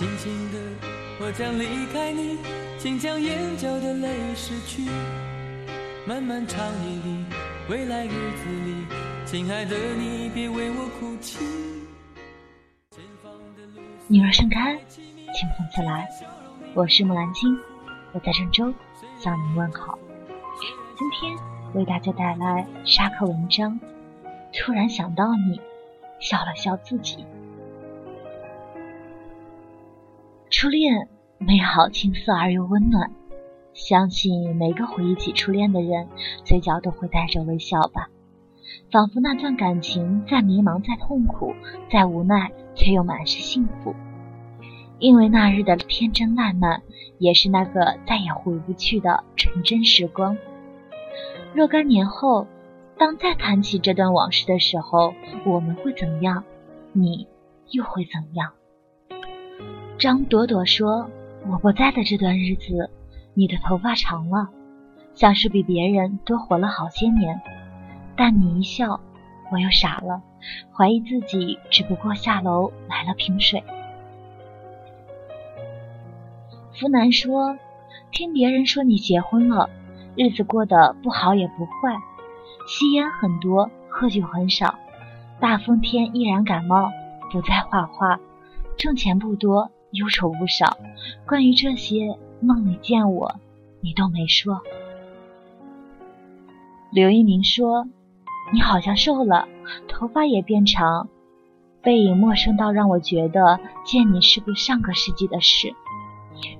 轻轻的，我将离开你，请将眼角的泪拭去。漫漫长夜里，未来日子里，亲爱的你，别为我哭泣。女儿盛开，清风自来。我是木兰青，我在郑州向您问好。今天为大家带来沙克文章。突然想到你，笑了笑自己。初恋美好、青涩而又温暖，相信每个回忆起初恋的人，嘴角都会带着微笑吧。仿佛那段感情再迷茫、再痛苦、再无奈，却又满是幸福。因为那日的天真烂漫，也是那个再也回不去的纯真时光。若干年后，当再谈起这段往事的时候，我们会怎样？你又会怎样？张朵朵说：“我不在的这段日子，你的头发长了，像是比别人多活了好些年。但你一笑，我又傻了，怀疑自己只不过下楼买了瓶水。”福南说：“听别人说你结婚了，日子过得不好也不坏，吸烟很多，喝酒很少，大风天依然感冒，不再画画，挣钱不多。”忧愁不少，关于这些梦里见我，你都没说。刘一鸣说：“你好像瘦了，头发也变长，背影陌生到让我觉得见你是个上个世纪的事。”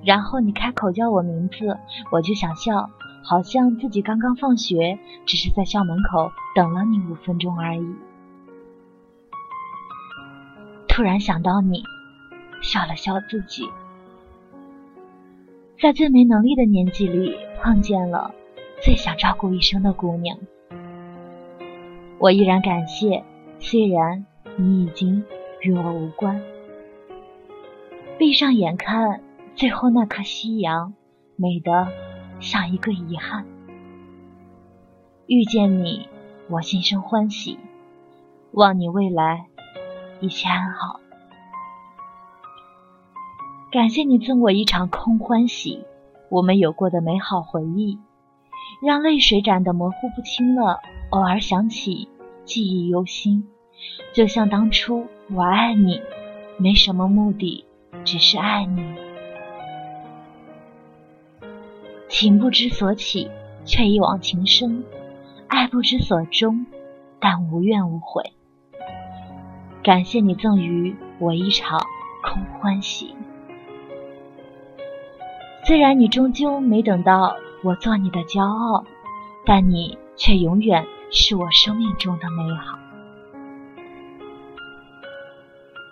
然后你开口叫我名字，我就想笑，好像自己刚刚放学，只是在校门口等了你五分钟而已。突然想到你。笑了笑自己，在最没能力的年纪里碰见了最想照顾一生的姑娘。我依然感谢，虽然你已经与我无关。闭上眼看最后那颗夕阳，美得像一个遗憾。遇见你，我心生欢喜，望你未来一切安好。感谢你赠我一场空欢喜，我们有过的美好回忆，让泪水染得模糊不清了。偶尔想起，记忆犹新，就像当初我爱你，没什么目的，只是爱你。情不知所起，却一往情深；爱不知所终，但无怨无悔。感谢你赠予我一场空欢喜。虽然你终究没等到我做你的骄傲，但你却永远是我生命中的美好。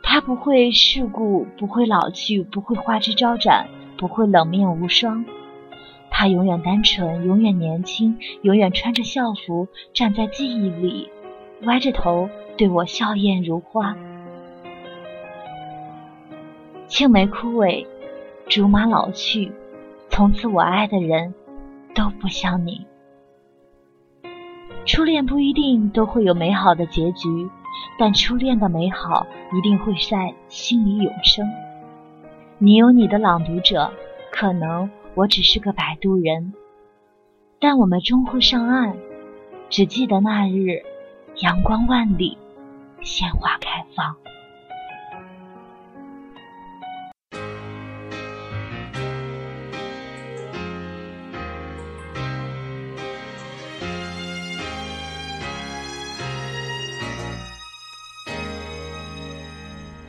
他不会世故，不会老去，不会花枝招展，不会冷面无双。他永远单纯，永远年轻，永远穿着校服站在记忆里，歪着头对我笑靥如花。青梅枯萎，竹马老去。从此，我爱的人都不像你。初恋不一定都会有美好的结局，但初恋的美好一定会在心里永生。你有你的朗读者，可能我只是个摆渡人，但我们终会上岸。只记得那日，阳光万里，鲜花开放。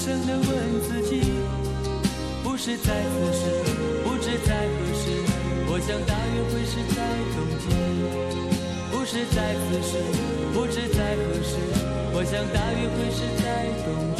声地问自己。不是在此时，不知在何时，我想大约会是在冬季。不是在此时，不知在何时，我想大约会是在冬季。